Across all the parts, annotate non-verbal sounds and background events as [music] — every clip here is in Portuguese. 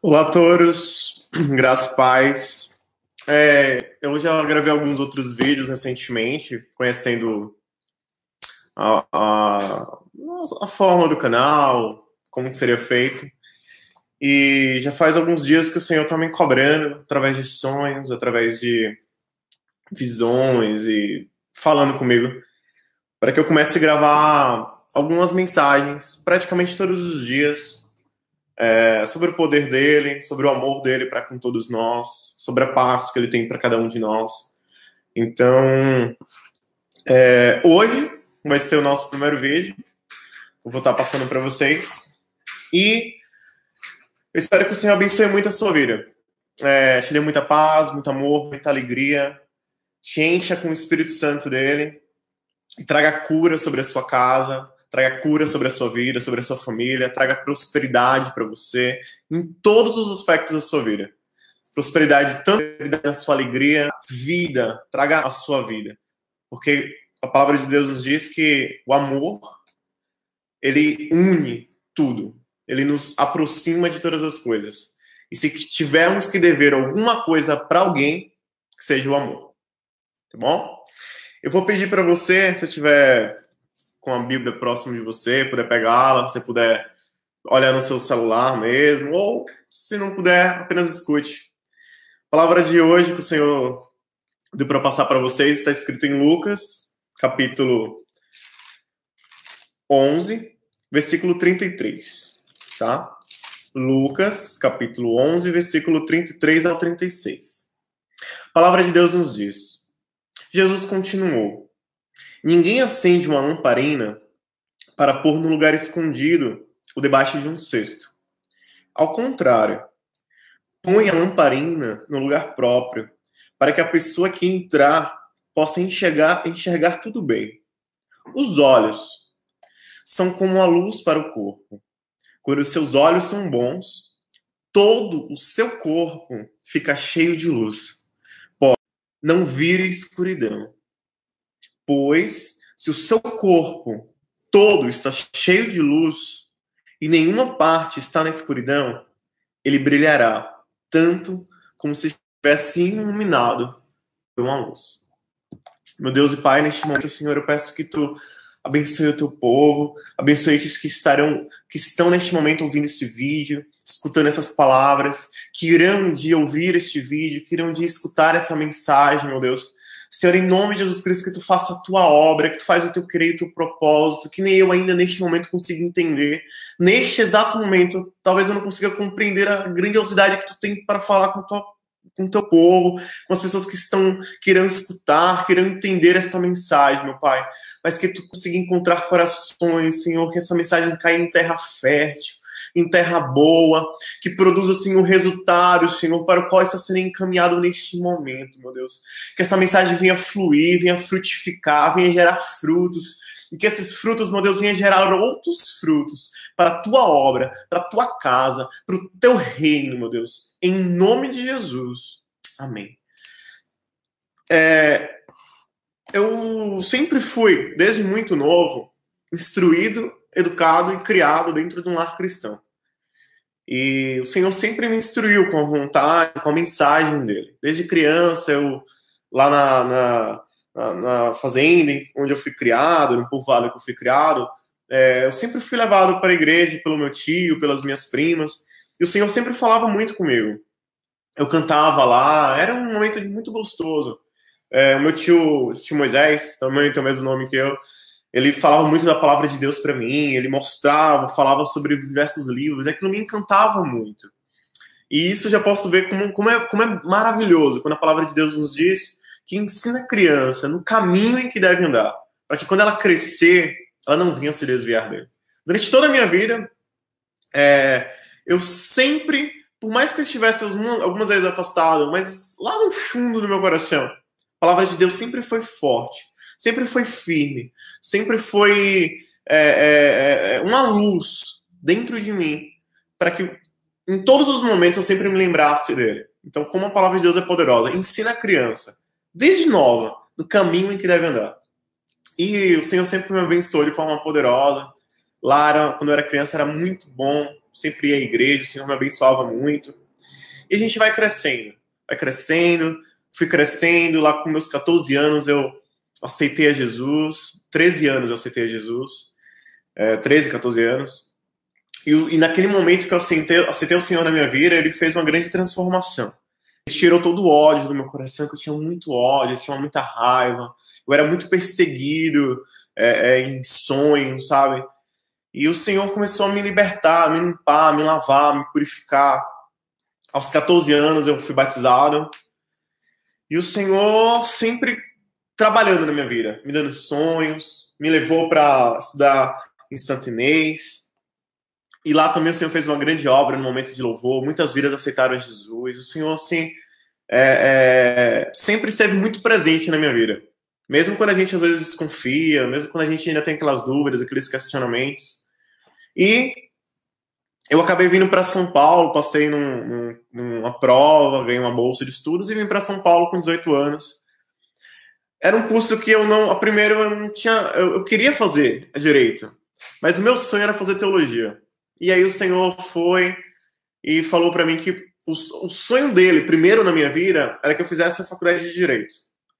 Olá, touros, [clears throat] graças paz. É, eu já gravei alguns outros vídeos recentemente, conhecendo a, a, a forma do canal, como que seria feito. E já faz alguns dias que o Senhor está me cobrando, através de sonhos, através de visões e falando comigo, para que eu comece a gravar algumas mensagens, praticamente todos os dias, é, sobre o poder dele, sobre o amor dele para com todos nós, sobre a paz que ele tem para cada um de nós. Então, é, hoje vai ser o nosso primeiro vídeo. Eu vou estar passando para vocês. E eu espero que o Senhor abençoe muito a sua vida. É, te dê muita paz, muito amor, muita alegria. Te encha com o Espírito Santo dele. E traga cura sobre a sua casa, traga cura sobre a sua vida, sobre a sua família, traga prosperidade para você em todos os aspectos da sua vida. Prosperidade tanto na sua alegria, vida, traga a sua vida. Porque a palavra de Deus nos diz que o amor ele une tudo. Ele nos aproxima de todas as coisas. E se tivermos que dever alguma coisa para alguém, seja o amor. Tá bom? Eu vou pedir para você, se tiver com a Bíblia próximo de você, puder pegá-la, se puder olhar no seu celular mesmo, ou se não puder, apenas escute. A palavra de hoje que o Senhor deu para passar para vocês está escrito em Lucas, capítulo 11, versículo 33, tá? Lucas, capítulo 11, versículo 33 ao 36. A palavra de Deus nos diz: Jesus continuou: Ninguém acende uma lamparina para pôr no lugar escondido ou debaixo de um cesto. Ao contrário, põe a lamparina no lugar próprio, para que a pessoa que entrar possa enxergar, enxergar tudo bem. Os olhos são como a luz para o corpo. Quando os seus olhos são bons, todo o seu corpo fica cheio de luz. Pode não vire escuridão. Pois, se o seu corpo todo está cheio de luz e nenhuma parte está na escuridão, ele brilhará tanto como se estivesse iluminado por uma luz. Meu Deus e Pai, neste momento, Senhor, eu peço que tu abençoe o teu povo, abençoe estes que estarão, que estão neste momento ouvindo este vídeo, escutando essas palavras, que irão ouvir este vídeo, que irão escutar essa mensagem, meu Deus. Senhor, em nome de Jesus Cristo, que tu faça a tua obra, que tu faz o teu querer o teu propósito, que nem eu ainda neste momento consigo entender. Neste exato momento, talvez eu não consiga compreender a grandiosidade que tu tem para falar com, com o teu povo, com as pessoas que estão, que irão escutar, que irão entender esta mensagem, meu Pai. Mas que tu consiga encontrar corações, Senhor, que essa mensagem caia em terra fértil, em terra boa, que produza, assim, o resultado, Senhor, para o qual está sendo encaminhado neste momento, meu Deus. Que essa mensagem venha fluir, venha frutificar, venha gerar frutos, e que esses frutos, meu Deus, venham gerar outros frutos para a tua obra, para a tua casa, para o teu reino, meu Deus. Em nome de Jesus. Amém. É, eu sempre fui, desde muito novo, instruído educado e criado dentro de um lar cristão. E o Senhor sempre me instruiu com a vontade, com a mensagem dele. Desde criança, eu lá na, na, na, na fazenda onde eu fui criado, no povoado que eu fui criado, é, eu sempre fui levado para a igreja pelo meu tio, pelas minhas primas, e o Senhor sempre falava muito comigo. Eu cantava lá, era um momento muito gostoso. É, o meu tio, tio Moisés, também tem o mesmo nome que eu, ele falava muito da palavra de Deus para mim, ele mostrava, falava sobre diversos livros, aquilo me encantava muito. E isso já posso ver como, como, é, como é maravilhoso quando a palavra de Deus nos diz que ensina a criança no caminho em que deve andar, para que quando ela crescer, ela não venha se desviar dele. Durante toda a minha vida, é, eu sempre, por mais que eu estivesse algumas vezes afastado, mas lá no fundo do meu coração, a palavra de Deus sempre foi forte sempre foi firme, sempre foi é, é, é, uma luz dentro de mim para que em todos os momentos eu sempre me lembrasse dele. Então, como a palavra de Deus é poderosa, ensina a criança, desde nova, no caminho em que deve andar. E o Senhor sempre me abençoou de forma poderosa. Lá, era, quando eu era criança, era muito bom. Sempre ia à igreja, o Senhor me abençoava muito. E a gente vai crescendo, vai crescendo. Fui crescendo. Lá com meus 14 anos, eu aceitei a Jesus. 13 anos eu aceitei a Jesus. É, 13, 14 anos. E, e, naquele momento que eu aceitei, aceitei o Senhor na minha vida, ele fez uma grande transformação. Ele tirou todo o ódio do meu coração, que eu tinha muito ódio, eu tinha muita raiva. Eu era muito perseguido é, é, em sonhos, sabe? E o Senhor começou a me libertar, a me limpar, a me lavar, a me purificar. Aos 14 anos eu fui batizado. E o Senhor sempre trabalhando na minha vida, me dando sonhos, me levou para estudar em Santo Inês. E lá também o Senhor fez uma grande obra no momento de louvor. Muitas vidas aceitaram Jesus. O Senhor, assim, é, é, sempre esteve muito presente na minha vida. Mesmo quando a gente às vezes desconfia, mesmo quando a gente ainda tem aquelas dúvidas, aqueles questionamentos. E eu acabei vindo para São Paulo, passei num, num, numa prova, ganhei uma bolsa de estudos e vim para São Paulo com 18 anos. Era um curso que eu não, a primeiro eu não tinha, eu, eu queria fazer direito, mas o meu sonho era fazer teologia. E aí o Senhor foi e falou para mim que o, o sonho dele, primeiro na minha vida, era que eu fizesse a faculdade de direito.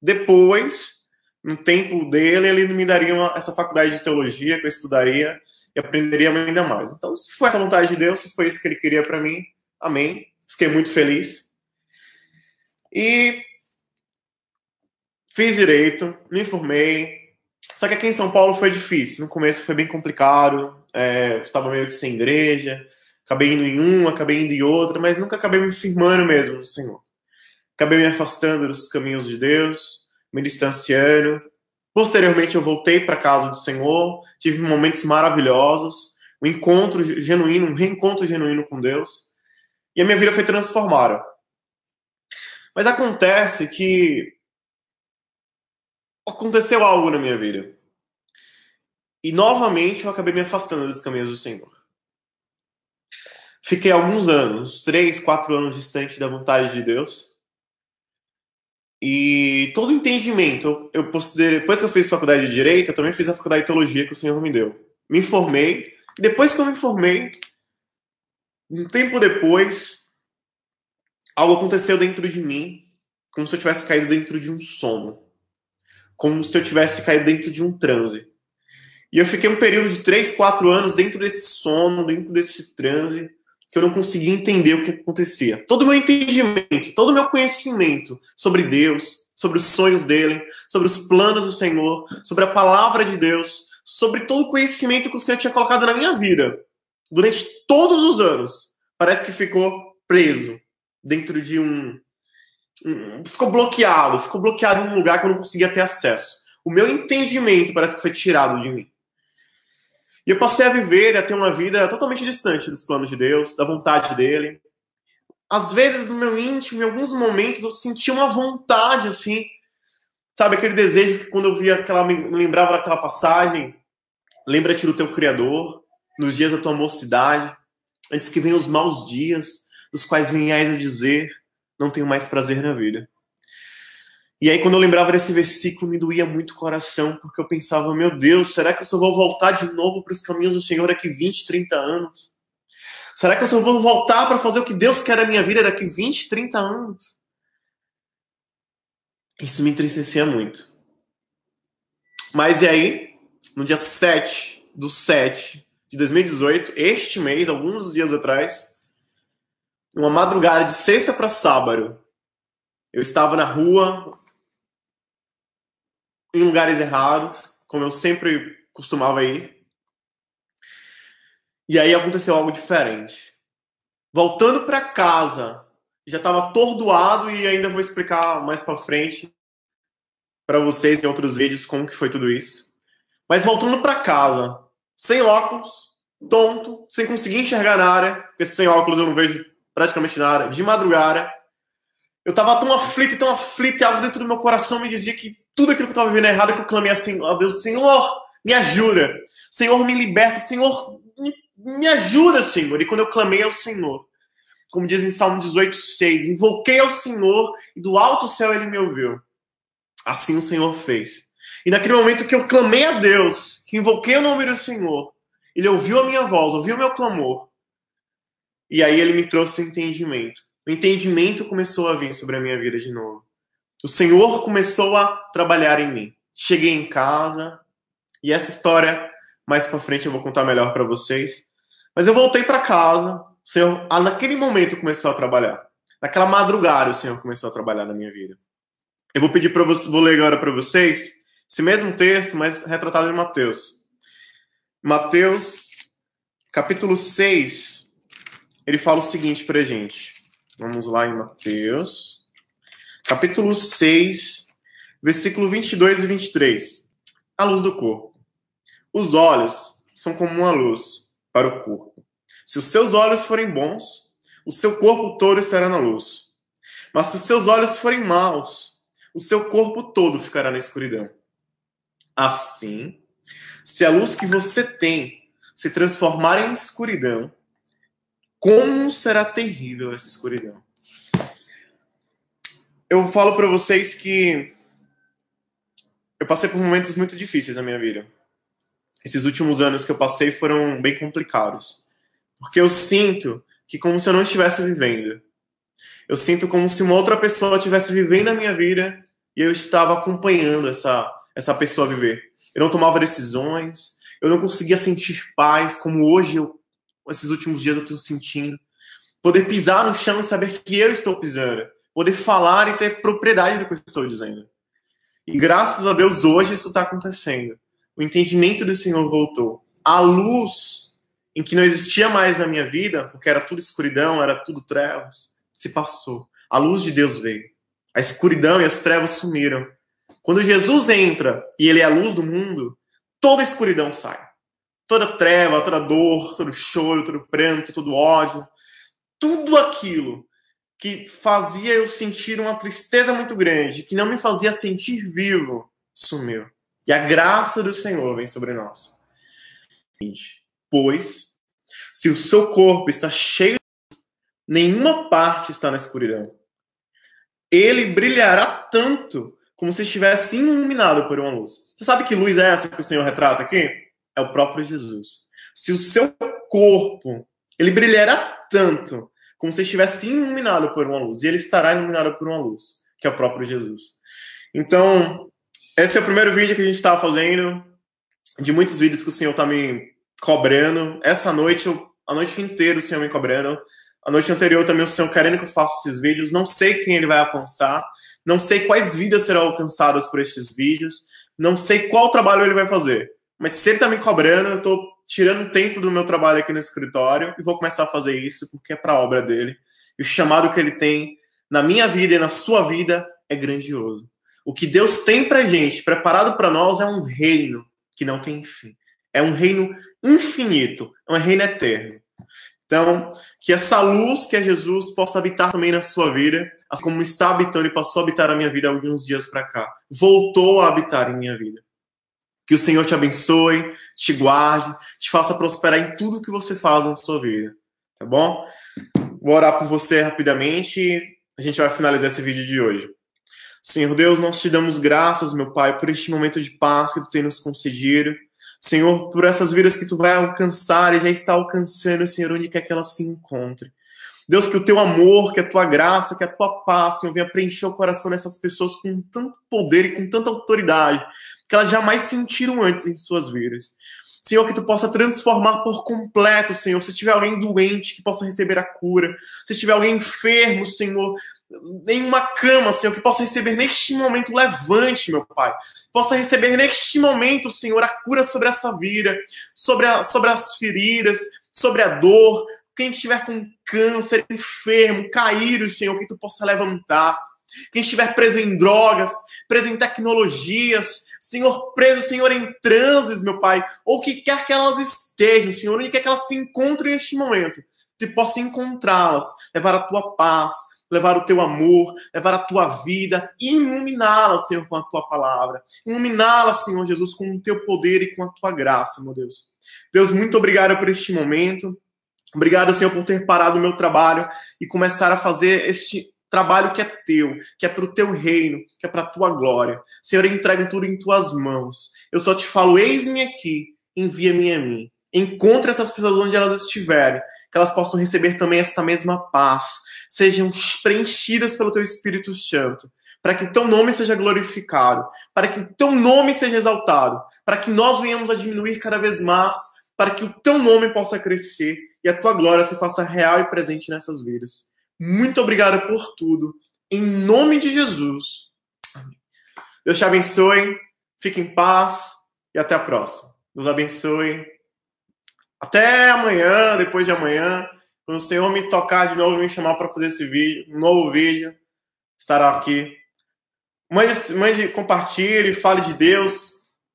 Depois, no tempo dele, ele me daria uma, essa faculdade de teologia que eu estudaria e aprenderia ainda mais. Então, se foi essa vontade de Deus, se foi isso que ele queria para mim, amém. Fiquei muito feliz. E fiz direito, me formei. Só que aqui em São Paulo foi difícil. No começo foi bem complicado. É, estava meio que sem igreja. Acabei indo em uma, acabei indo em outra, mas nunca acabei me firmando mesmo no Senhor. Acabei me afastando dos caminhos de Deus me distanciando. Posteriormente, eu voltei para a casa do Senhor, tive momentos maravilhosos, um encontro genuíno, um reencontro genuíno com Deus, e a minha vida foi transformada. Mas acontece que aconteceu algo na minha vida. E novamente eu acabei me afastando dos caminhos do Senhor. Fiquei alguns anos, três, quatro anos distante da vontade de Deus. E todo entendimento, eu depois que eu fiz faculdade de Direito, eu também fiz a faculdade de Teologia que o Senhor me deu. Me formei, depois que eu me formei, um tempo depois, algo aconteceu dentro de mim, como se eu tivesse caído dentro de um sono. Como se eu tivesse caído dentro de um transe. E eu fiquei um período de 3, 4 anos dentro desse sono, dentro desse transe, que eu não conseguia entender o que acontecia. Todo o meu entendimento, todo o meu conhecimento sobre Deus, sobre os sonhos dele, sobre os planos do Senhor, sobre a palavra de Deus, sobre todo o conhecimento que o Senhor tinha colocado na minha vida durante todos os anos, parece que ficou preso dentro de um, ficou bloqueado, ficou bloqueado em um lugar que eu não conseguia ter acesso. O meu entendimento parece que foi tirado de mim. E eu passei a viver, a ter uma vida totalmente distante dos planos de Deus, da vontade dele. Às vezes, no meu íntimo, em alguns momentos, eu sentia uma vontade, assim, sabe, aquele desejo que quando eu via aquela, me lembrava daquela passagem, lembra-te do teu Criador, nos dias da tua mocidade, antes que venham os maus dias, dos quais venhais a dizer, não tenho mais prazer na vida. E aí, quando eu lembrava desse versículo, me doía muito o coração, porque eu pensava, meu Deus, será que eu só vou voltar de novo para os caminhos do Senhor daqui 20, 30 anos? Será que eu só vou voltar para fazer o que Deus quer na minha vida daqui 20, 30 anos? Isso me entristecia muito. Mas e aí, no dia 7 do 7 de 2018, este mês, alguns dias atrás, uma madrugada de sexta para sábado, eu estava na rua, em lugares errados, como eu sempre costumava ir. E aí aconteceu algo diferente. Voltando para casa, já estava atordoado e ainda vou explicar mais para frente para vocês em outros vídeos como que foi tudo isso. Mas voltando para casa, sem óculos, tonto, sem conseguir enxergar nada, porque sem óculos eu não vejo praticamente nada, de madrugada. Eu estava tão aflito, tão aflito, e algo dentro do meu coração me dizia que tudo aquilo que eu estava vivendo errado, que eu clamei assim a Deus, Senhor, me ajuda. Senhor, me liberta. Senhor, me, me ajuda, Senhor. E quando eu clamei ao Senhor, como diz em Salmo 18, 6, invoquei ao Senhor e do alto céu ele me ouviu. Assim o Senhor fez. E naquele momento que eu clamei a Deus, que invoquei o nome do Senhor, Ele ouviu a minha voz, ouviu o meu clamor. E aí ele me trouxe o entendimento. O entendimento começou a vir sobre a minha vida de novo. O Senhor começou a trabalhar em mim. Cheguei em casa e essa história mais para frente eu vou contar melhor para vocês. Mas eu voltei para casa. O Senhor, ah, naquele momento, começou a trabalhar. Naquela madrugada, o Senhor começou a trabalhar na minha vida. Eu vou pedir para vocês, vou ler agora para vocês esse mesmo texto, mas retratado em Mateus. Mateus, capítulo 6, ele fala o seguinte para gente. Vamos lá em Mateus, capítulo 6, versículo 22 e 23. A luz do corpo. Os olhos são como uma luz para o corpo. Se os seus olhos forem bons, o seu corpo todo estará na luz. Mas se os seus olhos forem maus, o seu corpo todo ficará na escuridão. Assim, se a luz que você tem se transformar em escuridão, como será terrível essa escuridão? Eu falo para vocês que eu passei por momentos muito difíceis na minha vida. Esses últimos anos que eu passei foram bem complicados. Porque eu sinto que como se eu não estivesse vivendo. Eu sinto como se uma outra pessoa estivesse vivendo a minha vida e eu estava acompanhando essa essa pessoa viver. Eu não tomava decisões, eu não conseguia sentir paz como hoje, eu, esses últimos dias eu estou sentindo. Poder pisar no chão e saber que eu estou pisando. Poder falar e ter propriedade do que eu estou dizendo. E graças a Deus hoje isso está acontecendo. O entendimento do Senhor voltou. A luz em que não existia mais na minha vida, porque era tudo escuridão, era tudo trevas, se passou. A luz de Deus veio. A escuridão e as trevas sumiram. Quando Jesus entra e ele é a luz do mundo, toda escuridão sai. Toda treva, toda dor, todo choro, todo pranto, todo ódio, tudo aquilo que fazia eu sentir uma tristeza muito grande, que não me fazia sentir vivo, sumiu. E a graça do Senhor vem sobre nós. Pois, se o seu corpo está cheio, nenhuma parte está na escuridão. Ele brilhará tanto como se estivesse iluminado por uma luz. Você sabe que luz é essa que o Senhor retrata aqui? É o próprio Jesus. Se o seu corpo ele brilhará tanto como se estivesse iluminado por uma luz, e ele estará iluminado por uma luz, que é o próprio Jesus. Então, esse é o primeiro vídeo que a gente está fazendo, de muitos vídeos que o Senhor está me cobrando. Essa noite, a noite inteira o Senhor me cobrando. A noite anterior também o Senhor querendo que eu faça esses vídeos. Não sei quem ele vai alcançar. Não sei quais vidas serão alcançadas por estes vídeos. Não sei qual trabalho ele vai fazer. Mas se ele está me cobrando, eu estou tirando tempo do meu trabalho aqui no escritório e vou começar a fazer isso porque é para a obra dele. E o chamado que ele tem na minha vida e na sua vida é grandioso. O que Deus tem para gente, preparado para nós, é um reino que não tem fim. É um reino infinito, é um reino eterno. Então, que essa luz que é Jesus possa habitar também na sua vida, assim como está habitando e passou a habitar a minha vida alguns dias para cá. Voltou a habitar em minha vida. Que o Senhor te abençoe, te guarde, te faça prosperar em tudo que você faz na sua vida. Tá bom? Vou orar por você rapidamente a gente vai finalizar esse vídeo de hoje. Senhor Deus, nós te damos graças, meu Pai, por este momento de paz que tu tem nos concedido. Senhor, por essas vidas que tu vai alcançar e já está alcançando, Senhor, onde quer que elas se encontrem. Deus, que o teu amor, que a tua graça, que a tua paz, Senhor, venha preencher o coração dessas pessoas com tanto poder e com tanta autoridade que elas jamais sentiram antes em suas vidas. Senhor, que tu possa transformar por completo, Senhor. Se tiver alguém doente, que possa receber a cura. Se tiver alguém enfermo, Senhor, em uma cama, Senhor, que possa receber neste momento levante, meu Pai. Possa receber neste momento, Senhor, a cura sobre essa vida, sobre, a, sobre as feridas, sobre a dor. Quem estiver com câncer, enfermo, caído, Senhor, que tu possa levantar. Quem estiver preso em drogas, preso em tecnologias, Senhor, preso, Senhor, em transes, meu Pai, ou que quer que elas estejam, Senhor, onde quer que elas se encontrem neste momento, que possa encontrá-las, levar a tua paz, levar o teu amor, levar a tua vida iluminá-la, Senhor, com a tua palavra. Iluminá-la, Senhor Jesus, com o teu poder e com a tua graça, meu Deus. Deus, muito obrigado por este momento. Obrigado, Senhor, por ter parado o meu trabalho e começar a fazer este trabalho que é teu, que é para o teu reino, que é para a tua glória. Senhor, eu entrego tudo em tuas mãos. Eu só te falo: eis-me aqui, envia-me a mim. Encontre essas pessoas onde elas estiverem, que elas possam receber também esta mesma paz, sejam preenchidas pelo teu Espírito Santo, para que o teu nome seja glorificado, para que o teu nome seja exaltado, para que nós venhamos a diminuir cada vez mais, para que o teu nome possa crescer e a tua glória se faça real e presente nessas vidas. Muito obrigado por tudo. Em nome de Jesus. Deus te abençoe, fique em paz e até a próxima. Deus abençoe. Até amanhã, depois de amanhã, quando o Senhor me tocar de novo e me chamar para fazer esse vídeo, um novo vídeo, estará aqui. Mande, mande, compartilhe, fale de Deus,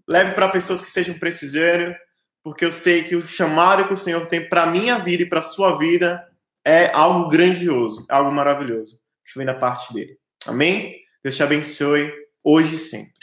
leve para pessoas que sejam precisando, porque eu sei que o chamado que o Senhor tem para minha vida e para sua vida é algo grandioso, algo maravilhoso, que vem da parte dele. Amém? Deus te abençoe hoje sempre.